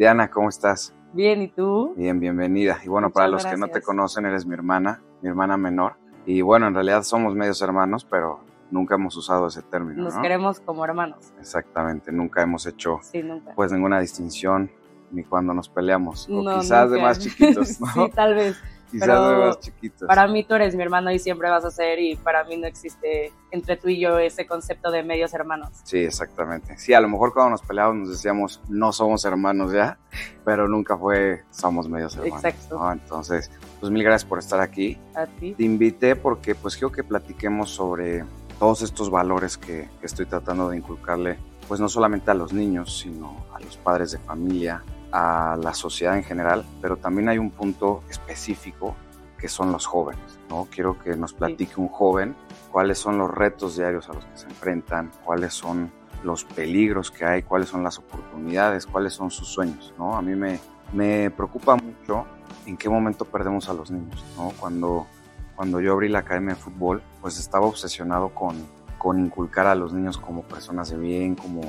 Diana, ¿cómo estás? Bien, ¿y tú? Bien, bienvenida. Y bueno, para los que no te conocen, eres mi hermana, mi hermana menor. Y bueno, en realidad somos medios hermanos, pero nunca hemos usado ese término. Nos queremos como hermanos. Exactamente, nunca hemos hecho sí, nunca. pues ninguna distinción ni cuando nos peleamos. o quizás de más chiquitos, ¿no? sí, tal vez. Quizás chiquitos. Para mí tú eres mi hermano y siempre vas a ser y para mí no existe entre tú y yo ese concepto de medios hermanos. Sí, exactamente. Sí, a lo mejor cuando nos peleábamos nos decíamos no somos hermanos ya, pero nunca fue somos medios hermanos. Exacto. Entonces, pues mil gracias por estar aquí. A ti. Te invité porque pues quiero que platiquemos sobre todos estos valores que, que estoy tratando de inculcarle, pues no solamente a los niños, sino a los padres de familia, a la sociedad en general, pero también hay un punto específico que son los jóvenes. ¿no? Quiero que nos platique un joven cuáles son los retos diarios a los que se enfrentan, cuáles son los peligros que hay, cuáles son las oportunidades, cuáles son sus sueños. ¿no? A mí me, me preocupa mucho en qué momento perdemos a los niños. ¿no? Cuando, cuando yo abrí la academia de fútbol, pues estaba obsesionado con, con inculcar a los niños como personas de bien, como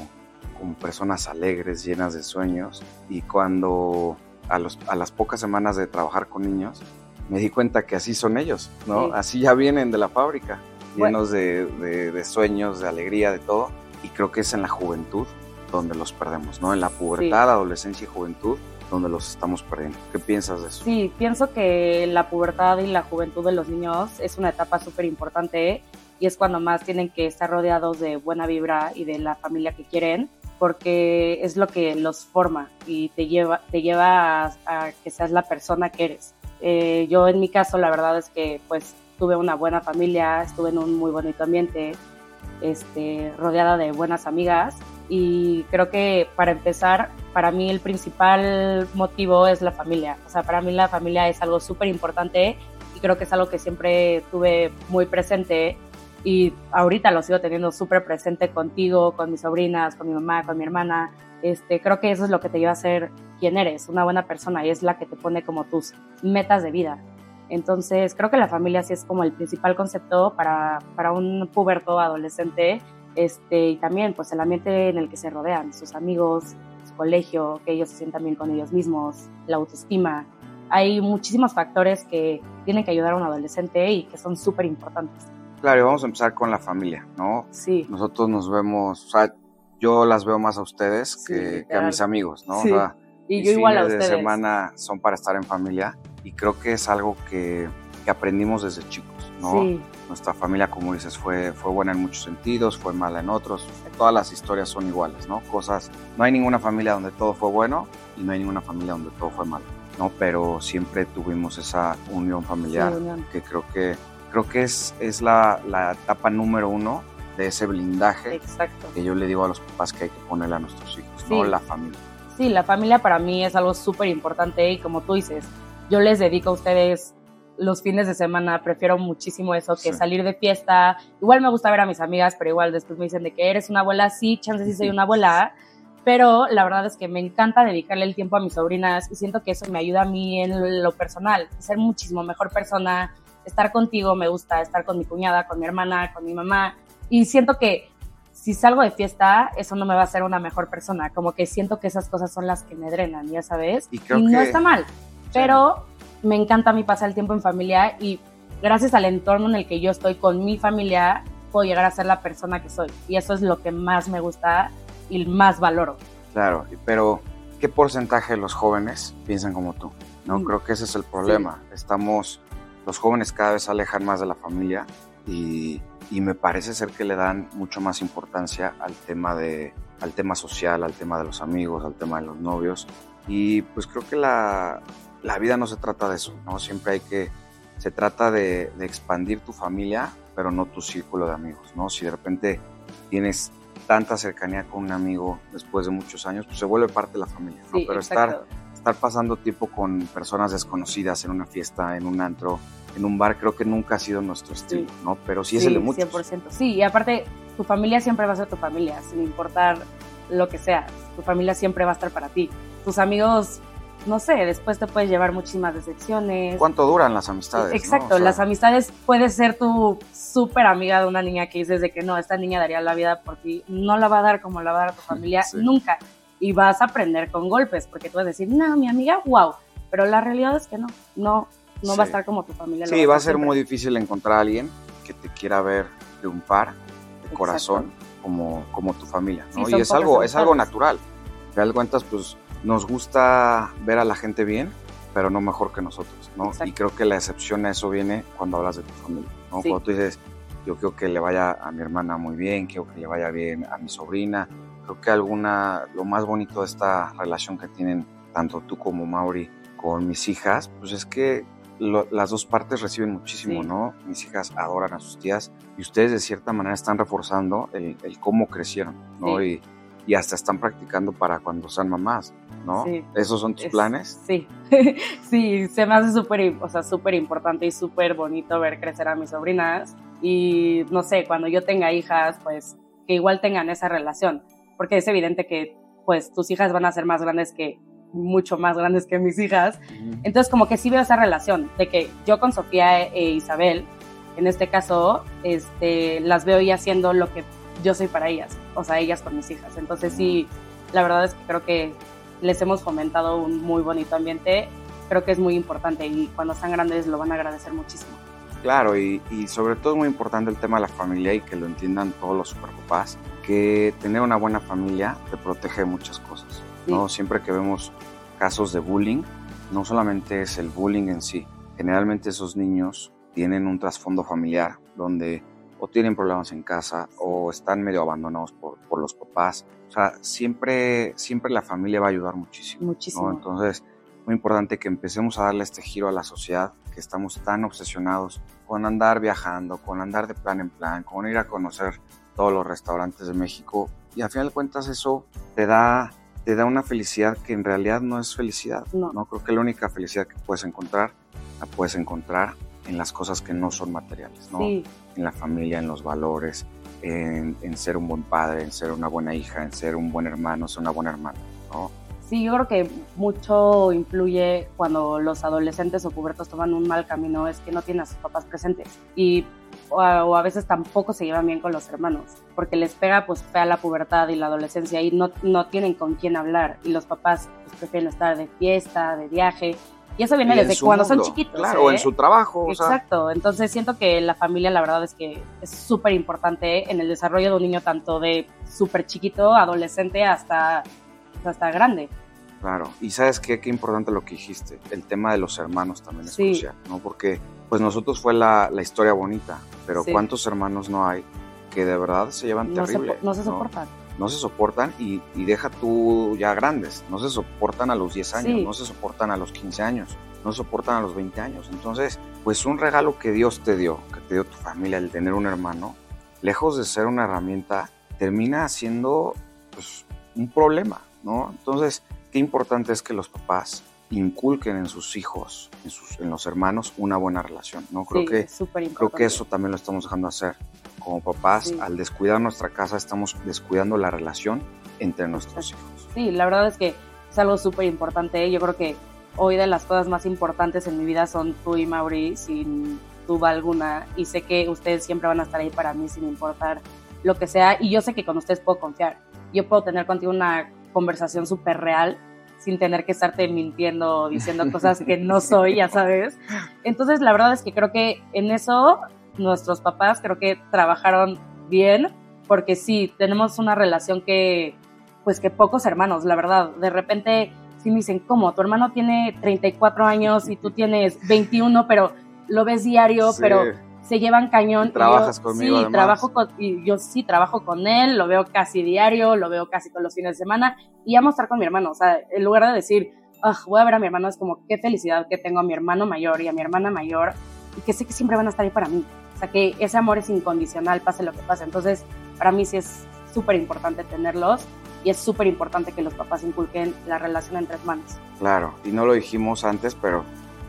como personas alegres, llenas de sueños. Y cuando a, los, a las pocas semanas de trabajar con niños, me di cuenta que así son ellos, ¿no? Así ya vienen de la fábrica, llenos de, de, sueños, de alegría, de todo. Y creo que es en la juventud donde los perdemos, ¿no? En la pubertad, adolescencia y juventud donde los estamos perdiendo. ¿Qué piensas de eso? Sí, pienso que la pubertad y la juventud de los niños es una etapa súper importante y es cuando más tienen que estar rodeados de buena vibra y de la familia que quieren porque es lo que los forma y te lleva, te lleva a, que seas la persona que eres. Eh, yo en mi caso la verdad es que pues tuve una buena familia, estuve en un muy bonito ambiente, este, rodeada de buenas amigas y creo que para empezar, para mí el principal motivo es la familia. O sea, para mí la familia es algo súper importante y creo que es algo que siempre tuve muy presente y ahorita lo sigo teniendo súper presente contigo, con mis sobrinas, con mi mamá, con mi hermana. Este, creo que eso es lo que te lleva a ser quien eres, una buena persona y es la que te pone como tus metas de vida. Entonces, creo que la familia sí es como el principal concepto para, para un puberto adolescente este, y también pues el ambiente en el que se rodean, sus amigos, su colegio, que ellos se sientan bien con ellos mismos, la autoestima. Hay muchísimos factores que tienen que ayudar a un adolescente y que son súper importantes. Claro, vamos a empezar con la familia, ¿no? Sí. Nosotros nos vemos, o sea, yo las veo más a ustedes que, a mis amigos, ¿no? Sí. y yo igual a ustedes. de semana son para estar en familia y creo que es algo que, que aprendimos desde chicos, ¿no? Sí. Nuestra familia, como dices, fue, fue buena en muchos sentidos, fue mala en otros. Todas las historias son iguales, ¿no? Cosas, no hay ninguna familia donde todo fue bueno y no hay ninguna familia donde todo fue malo, ¿no? Pero siempre tuvimos esa unión familiar que creo que creo que es, es la, la, etapa número uno de ese blindaje Exacto. que yo le digo a los papás que hay que ponerle a nuestros hijos, ¿no? La familia. Sí, la familia para mí es algo súper importante y como tú dices, yo les dedico a ustedes los fines de semana, prefiero muchísimo eso que salir de fiesta. Igual me gusta ver a mis amigas, pero igual después me dicen de que eres una abuela, sí, chance sí soy una abuela, pero la verdad es que me encanta dedicarle el tiempo a mis sobrinas y siento que eso me ayuda a mí en lo personal, ser muchísimo mejor persona, estar contigo me gusta, estar con mi cuñada, con mi hermana, con mi mamá. Y siento que si salgo de fiesta, eso no me va a hacer una mejor persona. Como que siento que esas cosas son las que me drenan, ya sabes. Y, no está mal. Pero me encanta a mí pasar el tiempo en familia y gracias al entorno en el que yo estoy con mi familia, puedo llegar a ser la persona que soy. Y eso es lo que más me gusta y más valoro. Claro, pero ¿qué porcentaje de los jóvenes piensan como tú? No, mm. creo que ese es el problema. Estamos los jóvenes cada vez se alejan más de la familia y, me parece ser que le dan mucho más importancia al tema, de, al tema social, al tema de los amigos, al tema de los novios. Y pues creo que la, vida no se trata de eso, ¿no? Siempre hay que, se trata de, expandir tu familia, pero no tu círculo de amigos, ¿no? Si de repente tienes tanta cercanía con un amigo después de muchos años, pues se vuelve parte de la familia, ¿no? pero estar estar pasando tiempo con personas desconocidas en una fiesta, en un antro, en un bar, creo que nunca ha sido nuestro estilo, ¿no? Pero sí, es el de muchos. 100%. Sí, y aparte, tu familia siempre va a ser tu familia, sin importar lo que sea. Tu familia siempre va a estar para ti. Tus amigos, no sé, después te puedes llevar muchísimas decepciones. ¿Cuánto duran las amistades? Exacto, las amistades puedes ser tu súper amiga de una niña que dices de que no, esta niña daría la vida por ti. No la va a dar como la va a dar tu familia, nunca y vas a aprender con golpes, porque tú vas a decir, no, mi amiga, wow, pero la realidad es que no, no, no va a estar como tu familia. Sí, va a ser muy difícil encontrar a alguien que te quiera ver triunfar de corazón como, como tu familia, ¿no? y es algo, es algo natural. Te das cuentas, pues nos gusta ver a la gente bien, pero no mejor que nosotros, ¿no? Y creo que la excepción a eso viene cuando hablas de tu familia, ¿no? Cuando tú dices, yo quiero que le vaya a mi hermana muy bien, quiero que le vaya bien a mi sobrina. Creo que alguna, lo más bonito de esta relación que tienen tanto tú como Mauri con mis hijas, pues es que las dos partes reciben muchísimo, ¿no? Mis hijas adoran a sus tías y ustedes de cierta manera están reforzando el, cómo crecieron, ¿no? Y, y, hasta están practicando para cuando sean mamás, ¿no? ¿Esos son tus planes? Sí, sí, se me hace súper, o sea, súper importante y súper bonito ver crecer a mis sobrinas y no sé, cuando yo tenga hijas, pues que igual tengan esa relación, porque es evidente que pues tus hijas van a ser más grandes que mucho más grandes que mis hijas. Entonces como que sí veo esa relación de que yo con Sofía e Isabel, en este caso, este, las veo ya haciendo lo que yo soy para ellas, o sea, ellas con mis hijas. Entonces sí, la verdad es que creo que les hemos fomentado un muy bonito ambiente, creo que es muy importante y cuando están grandes lo van a agradecer muchísimo. Claro, y, sobre todo es muy importante el tema de la familia y que lo entiendan todos los superpapás, que tener una buena familia te protege de muchas cosas. ¿no? Siempre que vemos casos de bullying, no solamente es el bullying en sí, generalmente esos niños tienen un trasfondo familiar donde o tienen problemas en casa o están medio abandonados por, por los papás. O sea, siempre, siempre la familia va a ayudar muchísimo. Muchísimo. Entonces, muy importante que empecemos a darle este giro a la sociedad, que estamos tan obsesionados con andar viajando, con andar de plan en plan, con ir a conocer todos los restaurantes de México. Y al final de cuentas eso te da, te da una felicidad que en realidad no es felicidad. No. ¿no? Creo que la única felicidad que puedes encontrar, la puedes encontrar en las cosas que no son materiales, ¿no? En la familia, en los valores, en, en, ser un buen padre, en ser una buena hija, en ser un buen hermano, ser una buena hermana, ¿no? Sí, yo creo que mucho influye cuando los adolescentes o pubertos toman un mal camino, es que no tienen a sus papás presentes. Y o a, veces tampoco se llevan bien con los hermanos, porque les pega pues fea la pubertad y la adolescencia y no, no tienen con quién hablar y los papás pues, prefieren estar de fiesta, de viaje. Y eso viene desde cuando son chiquitos. Claro, en ¿eh? su trabajo. Exacto. Entonces siento que la familia, la verdad es que es súper importante en el desarrollo de un niño, tanto de súper chiquito, adolescente, hasta, hasta grande. Claro, y sabes qué, qué importante lo que dijiste, el tema de los hermanos también es crucial, ¿no? Porque pues nosotros fue la, la historia bonita, pero ¿cuántos hermanos no hay que de verdad se llevan terrible? no se soportan. No, se soportan y, y, deja tú ya grandes, no se soportan a los 10 años, no se soportan a los 15 años, no se soportan a los 20 años. Entonces, pues un regalo que Dios te dio, que te dio tu familia, el tener un hermano, lejos de ser una herramienta, termina siendo pues, un problema, ¿no? Entonces, qué importante es que los papás inculquen en sus hijos, en, sus, en los hermanos, una buena relación. ¿no? Creo, que, creo que eso también lo estamos dejando hacer. Como papás, al descuidar nuestra casa, estamos descuidando la relación entre nuestros hijos. Sí, la verdad es que es algo súper importante. Yo creo que hoy de las cosas más importantes en mi vida son tú y Mauri, sin duda alguna. Y sé que ustedes siempre van a estar ahí para mí sin importar lo que sea. Y yo sé que con ustedes puedo confiar. Yo puedo tener contigo una conversación súper real sin tener que estarte mintiendo o diciendo cosas que no soy, ya sabes. Entonces, la verdad es que creo que en eso nuestros papás creo que trabajaron bien, porque sí, tenemos una relación que, pues que pocos hermanos, la verdad, de repente sí me dicen, ¿cómo? Tu hermano tiene 34 años y tú tienes 21, pero lo ves diario, pero se llevan cañón. trabajas conmigo. Sí, trabajo con, y yo sí trabajo con él, lo veo casi diario, lo veo casi todos los fines de semana y amo estar con mi hermano. O sea, en lugar de decir, voy a ver a mi hermano, es como qué felicidad que tengo a mi hermano mayor y a mi hermana mayor y que sé que siempre van a estar ahí para mí. O sea, que ese amor es incondicional, pase lo que pase. Entonces, para mí sí es súper importante tenerlos y es súper importante que los papás inculquen la relación entre hermanos. Claro, y no lo dijimos antes, pero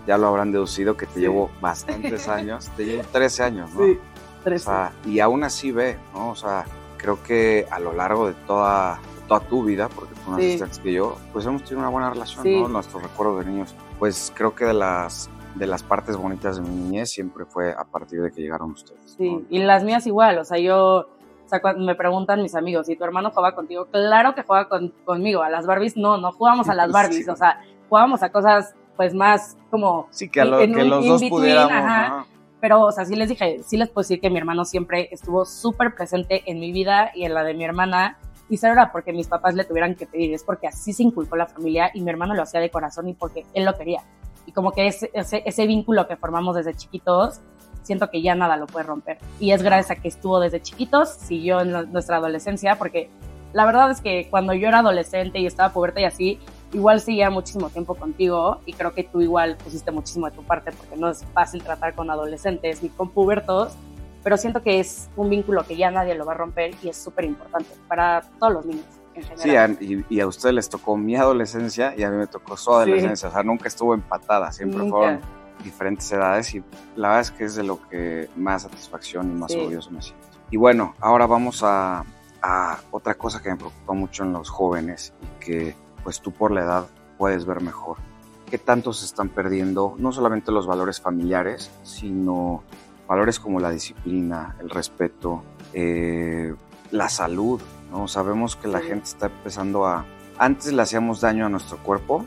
ya lo habrán deducido que te llevo bastantes años, te llevo 13 años, ¿no? Sí, 13. O sea, y aún así ve, ¿no? O sea, creo que a lo largo de toda, toda tu vida, porque tú naciste antes que yo, pues hemos tenido una buena relación, ¿no? Nuestros recuerdos de niños. Pues creo que de las, de las partes bonitas de mi niñez siempre fue a partir de que llegaron ustedes. Sí, y las mías igual, o sea, yo O sea, cuando me preguntan mis amigos, ¿y tu hermano juega contigo? Claro que juega conmigo. A las Barbies, no, no jugamos a las Barbies. O sea, jugábamos a cosas, pues, más como... Sí, que, los dos pudiéramos... Pero, o sea, sí les dije, sí les puedo decir que mi hermano siempre estuvo súper presente en mi vida y en la de mi hermana. Y eso era porque mis papás le tuvieran que pedir, es porque así se inculcó la familia y mi hermano lo hacía de corazón y porque él lo quería. Y como que ese, ese, ese vínculo que formamos desde chiquitos, siento que ya nada lo puede romper. Y es gracias a que estuvo desde chiquitos, siguió en nuestra adolescencia, porque la verdad es que cuando yo era adolescente y estaba puberta y así, igual seguía muchísimo tiempo contigo y creo que tú igual pusiste muchísimo de tu parte porque no es fácil tratar con adolescentes ni con pubertos, pero siento que es un vínculo que ya nadie lo va a romper y es súper importante para todos los niños. En general. Sí, y, a ustedes les tocó mi adolescencia y a mí me tocó su adolescencia, o sea, nunca estuvo empatada, siempre fueron diferentes edades y la verdad es que es de lo que más satisfacción y más orgulloso me siento. Y bueno, ahora vamos a, a otra cosa que me preocupa mucho en los jóvenes y que pues tú por la edad puedes ver mejor. ¿Qué tanto se están perdiendo no solamente los valores familiares, sino valores como la disciplina, el respeto, eh, la salud? ¿no? Sabemos que la gente está empezando a... Antes le hacíamos daño a nuestro cuerpo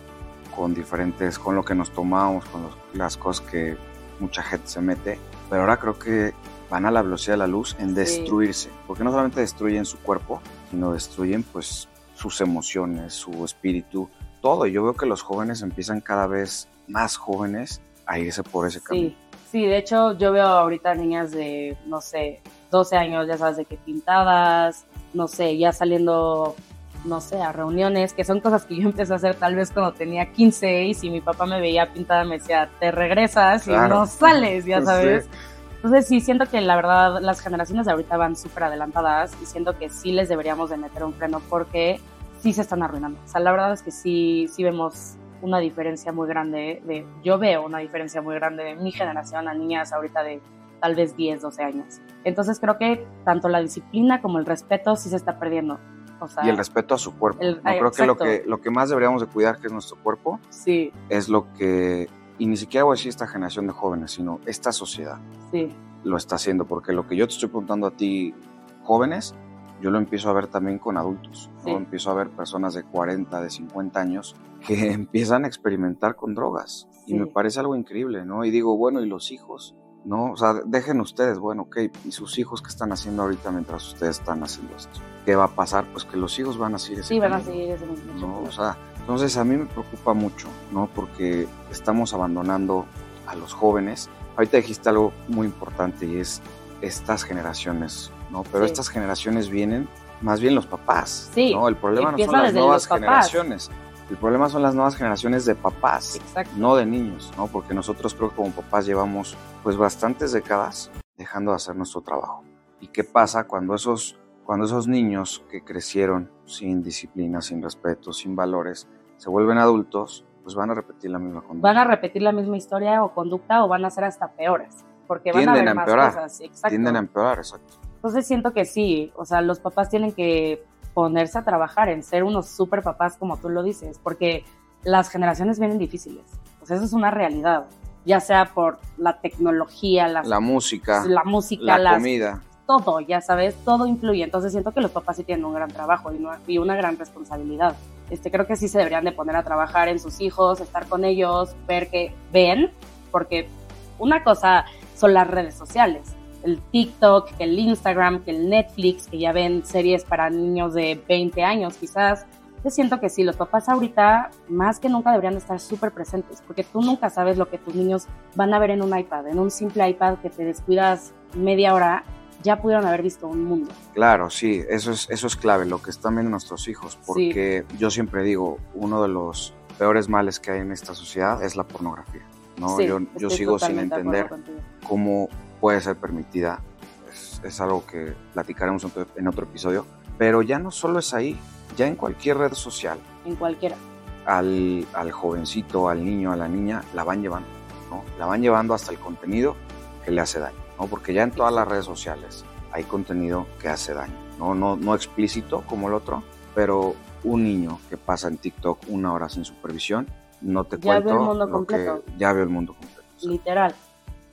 con diferentes, con lo que nos tomamos, con las cosas que mucha gente se mete, pero ahora creo que van a la velocidad de la luz en destruirse, porque no solamente destruyen su cuerpo, sino destruyen pues sus emociones, su espíritu, todo. Yo veo que los jóvenes empiezan cada vez más jóvenes a irse por ese camino. Sí, sí, de hecho yo veo ahorita niñas de, no sé, 12 años, ya sabes, de que pintadas, no sé, ya saliendo, no sé, a reuniones, que son cosas que yo empecé a hacer tal vez cuando tenía 15 y si mi papá me veía pintada me decía, te regresas y no sales, ya sabes. Entonces sí, siento que la verdad las generaciones de ahorita van súper adelantadas y siento que sí les deberíamos de meter un freno porque sí se están arruinando. O sea, la verdad es que sí, sí vemos una diferencia muy grande de, yo veo una diferencia muy grande de mi generación a niñas ahorita de tal vez 10, 12 años. Entonces creo que tanto la disciplina como el respeto sí se está perdiendo. O sea, y el respeto a su cuerpo. no creo que lo, que lo que más deberíamos de cuidar, que es nuestro cuerpo, sí. es lo que y ni siquiera voy a decir esta generación de jóvenes, sino esta sociedad sí. lo está haciendo, porque lo que yo te estoy preguntando a ti, jóvenes, yo lo empiezo a ver también con adultos, empiezo a ver personas de 40, de 50 años que empiezan a experimentar con drogas y me parece algo increíble, ¿no? Y digo, bueno, ¿y los hijos? ¿No? O sea, dejen ustedes, bueno, ok, ¿y sus hijos qué están haciendo ahorita mientras ustedes están haciendo esto? ¿Qué va a pasar? Pues que los hijos van a seguir ese Sí, van a seguir ese mismo. ¿no? O sea, entonces a mí me preocupa mucho, ¿no? Porque estamos abandonando a los jóvenes. Ahorita dijiste algo muy importante y es estas generaciones, ¿no? Pero estas generaciones vienen más bien los papás, sí. ¿no? El problema no son las nuevas generaciones. El problema son las nuevas generaciones de papás, no de niños, ¿no? Porque nosotros creo que como papás llevamos pues bastantes décadas dejando de hacer nuestro trabajo. ¿Y qué pasa cuando esos cuando esos niños que crecieron sin disciplina, sin respeto, sin valores, se vuelven adultos, pues van a repetir la misma conducta. Van a repetir la misma historia o conducta o van a ser hasta peores, porque van a haber más cosas. Exacto. Tienden a empeorar, exacto. Entonces siento que sí, o sea, los papás tienen que ponerse a trabajar en ser unos super papás como tú lo dices, porque las generaciones vienen difíciles. O sea, eso es una realidad, ya sea por la tecnología, la música, la música, la comida todo, ya sabes, todo influye. Entonces siento que los papás sí tienen un gran trabajo y, una gran responsabilidad. Este, creo que sí se deberían de poner a trabajar en sus hijos, estar con ellos, ver que ven, porque una cosa son las redes sociales, el TikTok, el Instagram, el Netflix, que ya ven series para niños de 20 años quizás. Yo siento que sí, los papás ahorita más que nunca deberían estar súper presentes, porque tú nunca sabes lo que tus niños van a ver en un iPad, en un simple iPad que te descuidas media hora ya pudieron haber visto un mundo. Claro, sí, eso es, eso es clave, lo que están viendo nuestros hijos, porque yo siempre digo, uno de los peores males que hay en esta sociedad es la pornografía. ¿no? yo, yo sigo sin entender cómo puede ser permitida. Es, algo que platicaremos en otro episodio. Pero ya no solo es ahí, ya en cualquier red social. En cualquiera. Al, al jovencito, al niño, a la niña, la van llevando. ¿no? La van llevando hasta el contenido que le hace daño. ¿No? Porque ya en todas las redes sociales hay contenido que hace daño, ¿no? No, no explícito como el otro, pero un niño que pasa en TikTok una hora sin supervisión, no te ya cuento. Ve el mundo completo. ya ve el mundo completo. Literal.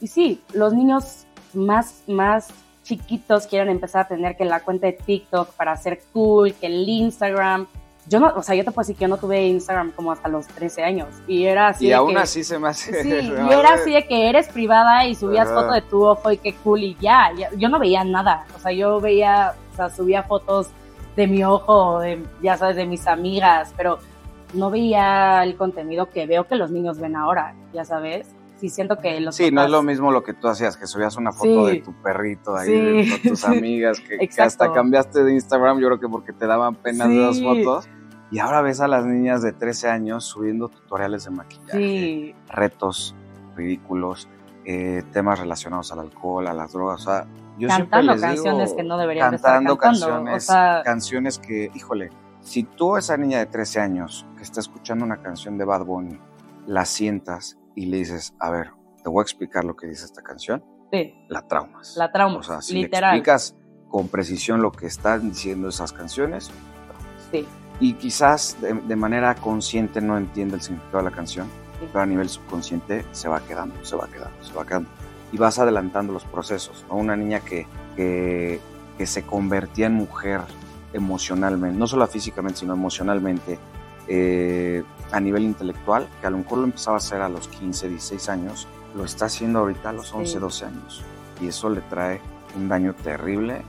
Y sí, los niños más, más chiquitos quieren empezar a tener que la cuenta de TikTok para ser cool, que el Instagram. Yo no, o sea, yo te puedo decir que yo no tuve Instagram como hasta los 13 años. Y era así. Y aún así se me hace. Sí, y era así de que eres privada y subías foto de tu ojo y qué cool y ya, Yo no veía nada. O sea, yo veía, o sea, subía fotos de mi ojo, de, ya sabes, de mis amigas, pero no veía el contenido que veo que los niños ven ahora, ya sabes sí siento que los Sí, no es lo mismo lo que tú hacías, que subías una foto de tu perrito ahí, de tus amigas, que, hasta cambiaste de Instagram, yo creo que porque te daban pena de las fotos. Y ahora ves a las niñas de 13 años subiendo tutoriales de maquillaje, retos ridículos, eh, temas relacionados al alcohol, a las drogas, o sea, yo cantando les canciones que no deberían cantando estar cantando. Canciones, canciones que, híjole, si tú, esa niña de 13 años que está escuchando una canción de Bad Bunny, la sientas y le dices, a ver, te voy a explicar lo que dice esta canción, sí. la traumas. La traumas, O sea, si le explicas con precisión lo que están diciendo esas canciones, sí. y quizás de, manera consciente no entiende el significado de la canción, pero a nivel subconsciente se va quedando, se va quedando, se va quedando. Y vas adelantando los procesos. ¿no? Una niña que, que, que se convertía en mujer emocionalmente, no solo físicamente, sino emocionalmente, eh, a nivel intelectual, que a lo mejor lo empezaba a hacer a los 15, 16 años, lo está haciendo ahorita a los 11, 12 años. Y eso le trae un daño terrible.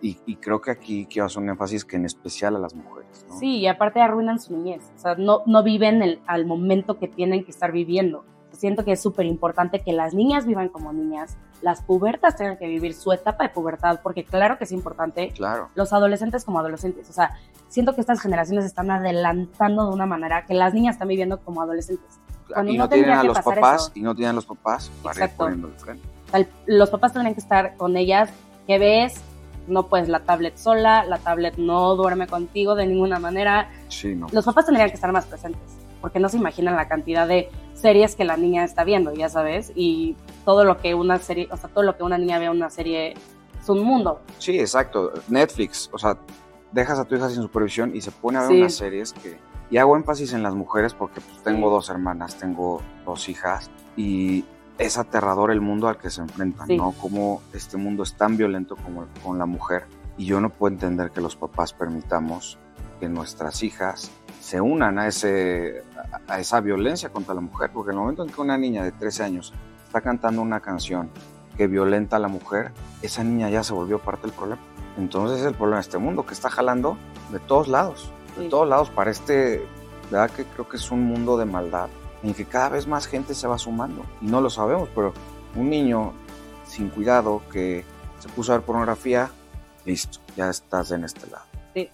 y, creo que aquí quiero hacer un énfasis que en especial a las mujeres. Sí, y aparte arruinan su niñez. O sea, no, no viven el, al momento que tienen que estar viviendo siento que es súper importante que las niñas vivan como niñas, las pubertas tengan que vivir su etapa de pubertad, porque claro que es importante. Claro. Los adolescentes como adolescentes. O sea, siento que estas generaciones están adelantando de una manera que las niñas están viviendo como adolescentes. y no, tienen a los papás, y no tienen a los papás para ir poniendo frente. los papás tendrían que estar con ellas. ¿Qué ves? No puedes la tablet sola, la tablet no duerme contigo de ninguna manera. Sí, no. Los papás tendrían que estar más presentes, porque no se imaginan la cantidad de series que la niña está viendo, ya sabes, y todo lo que una serie, o sea, todo lo que una niña ve en una serie es un mundo. Sí, exacto. Netflix, o sea, dejas a tu hija sin supervisión y se pone a ver unas series que... Y hago énfasis en las mujeres porque pues, tengo dos hermanas, tengo dos hijas y es aterrador el mundo al que se enfrentan, ¿no? Como este mundo es tan violento como con la mujer y yo no puedo entender que los papás permitamos que nuestras hijas se unan a, ese, a esa violencia contra la mujer, porque en el momento en que una niña de 13 años está cantando una canción que violenta a la mujer, esa niña ya se volvió parte del problema. Entonces es el problema de este mundo que está jalando de todos lados, de todos lados para este, ¿verdad? Que creo que es un mundo de maldad en que cada vez más gente se va sumando y no lo sabemos, pero un niño sin cuidado que se puso a ver pornografía, listo, ya estás en este lado.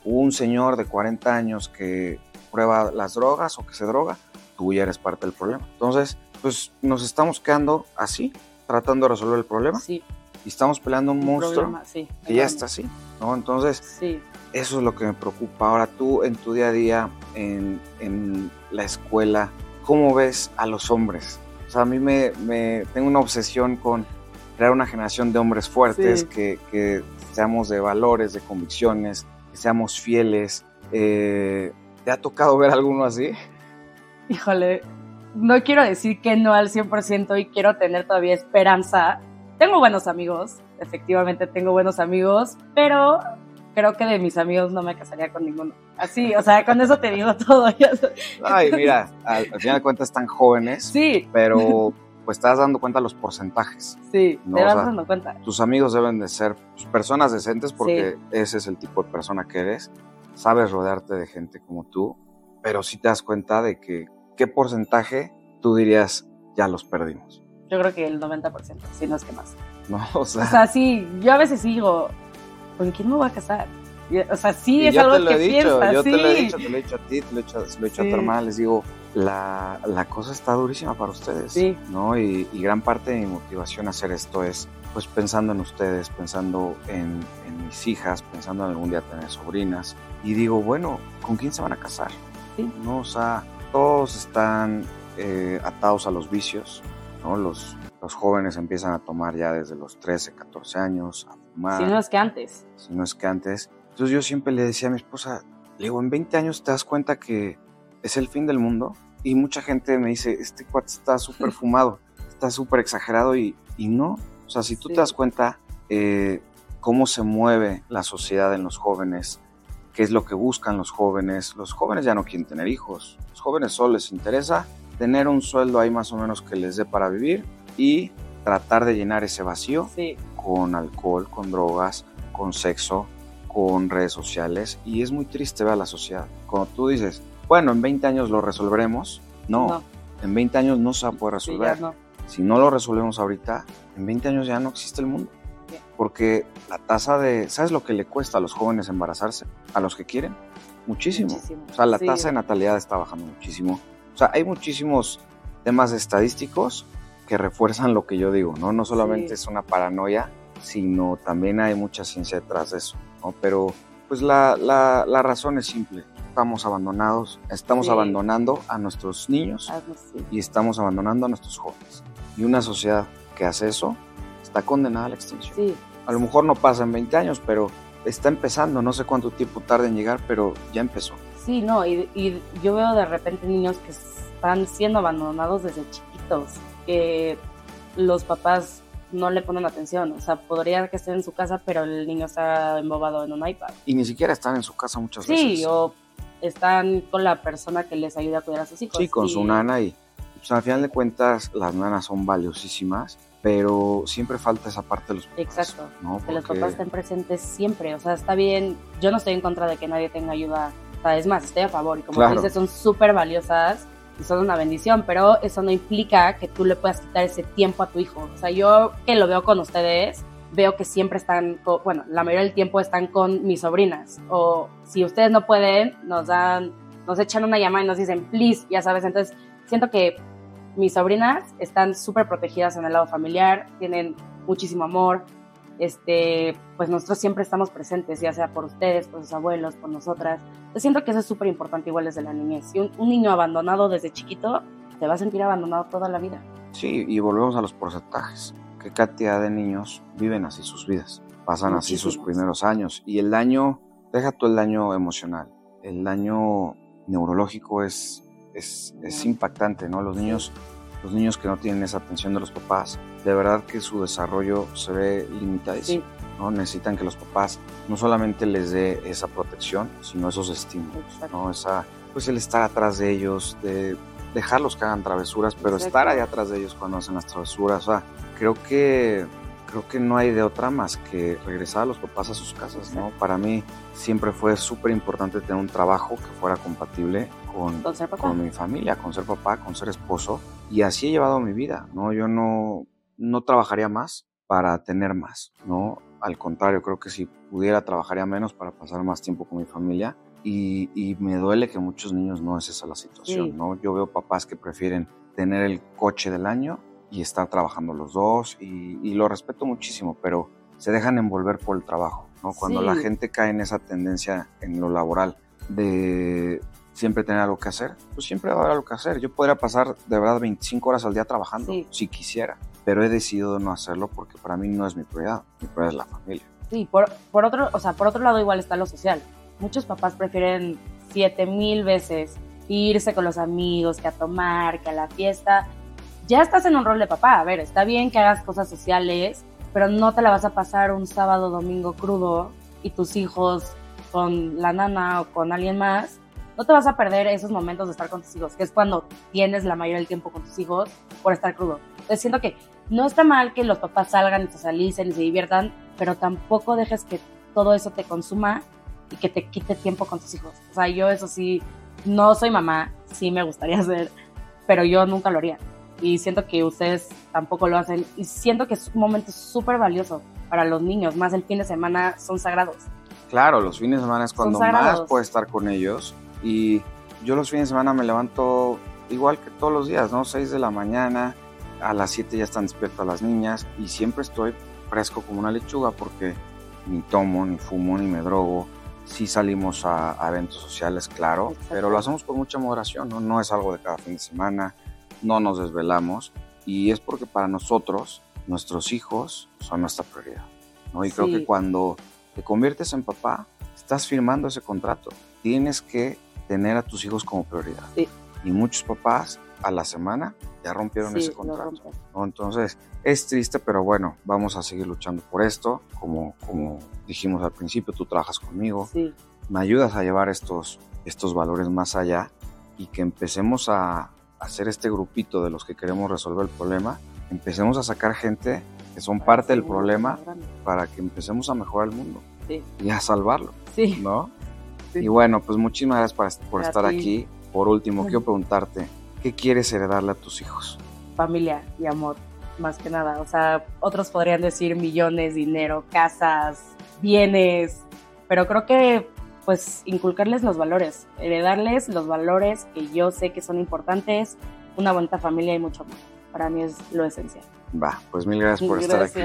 Un señor de 40 años que prueba las drogas o que se droga, tú ya eres parte del problema. Entonces, pues nos estamos quedando así, tratando de resolver el problema. Sí. Y estamos peleando un, monstruo que ya está así, ¿no? Entonces, eso es lo que me preocupa. Ahora tú en tu día a día, en, en la escuela, ¿cómo ves a los hombres? O sea, a mí me, me tengo una obsesión con crear una generación de hombres fuertes, que, que, seamos de valores, de convicciones, que seamos fieles. Eh, ¿Te ha tocado ver alguno así? Híjole, no quiero decir que no al 100% y quiero tener todavía esperanza. Tengo buenos amigos, efectivamente tengo buenos amigos, pero creo que de mis amigos no me casaría con ninguno. Así, o sea, con eso te digo todo. Ay, mira, al, final de cuentas están jóvenes. Sí. Pero pues te das dando cuenta los porcentajes. Sí, te das dando cuenta. Tus amigos deben de ser pues, personas decentes porque ese es el tipo de persona que eres sabes rodearte de gente como tú, pero sí te das cuenta de que qué porcentaje tú dirías ya los perdimos. Yo creo que el 90%, si no es que más. No, o sea. O sea, sí, yo a veces digo, ¿con quién me voy a casar? O sea, sí es algo que piensas, Yo te lo he dicho, te lo he dicho a ti, te lo he dicho, lo he dicho a tu hermana, les digo, la, la, cosa está durísima para ustedes, sí. ¿no? Y, y, gran parte de mi motivación a hacer esto es, pues, pensando en ustedes, pensando en, en mis hijas, pensando en algún día tener sobrinas, y digo, bueno, ¿con quién se van a casar? Sí. ¿No? O sea, todos están eh, atados a los vicios, ¿no? Los, los jóvenes empiezan a tomar ya desde los 13, 14 años, a fumar. Si no es que antes. Si no es que antes. Entonces yo siempre le decía a mi esposa, le digo, en 20 años te das cuenta que es el fin del mundo. Y mucha gente me dice, este cuate está súper fumado, está súper exagerado y, y no. O sea, si tú te das cuenta, eh, cómo se mueve la sociedad en los jóvenes, qué es lo que buscan los jóvenes. Los jóvenes ya no quieren tener hijos, los jóvenes solo les interesa tener un sueldo ahí más o menos que les dé para vivir y tratar de llenar ese vacío con alcohol, con drogas, con sexo, con redes sociales y es muy triste ver a la sociedad. Cuando tú dices, bueno, en 20 años lo resolveremos, no, en 20 años no se va a poder resolver. Si no lo resolvemos ahorita, en 20 años ya no existe el mundo. Porque la tasa de, ¿sabes lo que le cuesta a los jóvenes embarazarse? A los que quieren, muchísimo. O sea, la tasa de natalidad está bajando muchísimo. O sea, hay muchísimos temas estadísticos que refuerzan lo que yo digo, ¿no? No solamente es una paranoia, sino también hay mucha ciencia detrás de eso, ¿no? Pero pues la, la, la razón es simple, estamos abandonados, estamos abandonando a nuestros niños y estamos abandonando a nuestros jóvenes. Y una sociedad que hace eso está condenada a la extinción. Sí. A lo mejor no pasa en 20 años, pero está empezando, no sé cuánto tiempo tarda en llegar, pero ya empezó. Sí, no, y, y yo veo de repente niños que están siendo abandonados desde chiquitos, que los papás no le ponen atención. O sea, podría que esté en su casa, pero el niño está embobado en un iPad. Y ni siquiera están en su casa muchas veces. Sí, o están con la persona que les ayuda a cuidar a sus hijos. Sí, con su nana y pues, al final de cuentas las nanas son valiosísimas, pero siempre falta esa parte de los papás. Exacto, que los papás estén presentes siempre. O sea, está bien, yo no estoy en contra de que nadie tenga ayuda. O sea, es más, estoy a favor y como dices, son súper valiosas y son una bendición, pero eso no implica que tú le puedas quitar ese tiempo a tu hijo. O sea, yo que lo veo con ustedes, veo que siempre están, bueno, la mayoría del tiempo están con mis sobrinas. O si ustedes no pueden, nos dan, nos echan una llamada y nos dicen, please, ya sabes. Entonces, siento que mis sobrinas están súper protegidas en el lado familiar, tienen muchísimo amor. Este, pues nosotros siempre estamos presentes, ya sea por ustedes, por sus abuelos, por nosotras. Yo siento que eso es súper importante igual desde la niñez. Si un, un niño abandonado desde chiquito, te va a sentir abandonado toda la vida. Sí, y volvemos a los porcentajes qué cantidad de niños viven así sus vidas, pasan así sus primeros años. Y el daño, deja tú el daño emocional, el daño neurológico es, es, es impactante, ¿no? Los niños, los niños que no tienen esa atención de los papás, de verdad que su desarrollo se ve limitadísimo. ¿no? Necesitan que los papás no solamente les dé esa protección, sino esos estímulos, ¿no? Esa, pues el estar atrás de ellos, de dejarlos que hagan travesuras, pero estar ahí atrás de ellos cuando hacen las travesuras. O sea, creo que creo que no hay de otra más que regresar a los papás a sus casas, ¿no? Para mí siempre fue súper importante tener un trabajo que fuera compatible con, con, mi familia, con ser papá, con ser esposo, y así he llevado mi vida, ¿no? Yo no, no trabajaría más para tener más, ¿no? Al contrario, creo que si pudiera trabajaría menos para pasar más tiempo con mi familia, y, me duele que muchos niños no es esa la situación, ¿no? Yo veo papás que prefieren tener el coche del año y estar trabajando los dos y, lo respeto muchísimo, pero se dejan envolver por el trabajo, ¿no? Cuando la gente cae en esa tendencia en lo laboral de siempre tener algo que hacer, pues siempre va a haber algo que hacer. Yo podría pasar de verdad 25 horas al día trabajando, si quisiera, pero he decidido no hacerlo porque para mí no es mi prioridad, mi prioridad es la familia. Sí, por, por otro, o sea, por otro lado igual está lo social muchos papás prefieren siete mil veces irse con los amigos, que a tomar, que a la fiesta. Ya estás en un rol de papá, a ver, está bien que hagas cosas sociales, pero no te la vas a pasar un sábado, domingo crudo y tus hijos con la nana o con alguien más. No te vas a perder esos momentos de estar con tus hijos, que es cuando tienes la mayoría del tiempo con tus hijos por estar crudo. Entonces siento que no está mal que los papás salgan y se salicen y se diviertan, pero tampoco dejes que todo eso te consuma y que te quite tiempo con tus hijos. O sea, yo eso sí, no soy mamá, sí me gustaría ser, pero yo nunca lo haría. Y siento que ustedes tampoco lo hacen. Y siento que es un momento súper valioso para los niños, más el fin de semana son sagrados. Claro, los fines de semana es cuando más puedes estar con ellos. Y yo los fines de semana me levanto igual que todos los días, ¿no? 6 de la mañana, a las 7 ya están despiertas las niñas y siempre estoy fresco como una lechuga porque ni tomo, ni fumo, ni me drogo sí salimos a, eventos sociales, claro, pero lo hacemos con mucha moderación, ¿no? no es algo de cada fin de semana, no nos desvelamos y es porque para nosotros, nuestros hijos son nuestra prioridad. ¿no? Y creo que cuando te conviertes en papá, estás firmando ese contrato. Tienes que tener a tus hijos como prioridad. Y muchos papás a la semana ya rompieron ese contrato. Entonces, es triste, pero bueno, vamos a seguir luchando por esto. Como, como dijimos al principio, tú trabajas conmigo, me ayudas a llevar estos, estos valores más allá y que empecemos a hacer este grupito de los que queremos resolver el problema, empecemos a sacar gente que son parte del problema para que empecemos a mejorar el mundo y a salvarlo. Y bueno, pues muchísimas gracias por, estar aquí. Por último, quiero preguntarte, ¿qué quieres heredarle a tus hijos? Familia y amor, más que nada. O sea, otros podrían decir millones, dinero, casas, bienes, pero creo que pues inculcarles los valores, heredarles los valores que yo sé que son importantes, una bonita familia y mucho amor. Para mí es lo esencial. Va, pues mil gracias por estar aquí.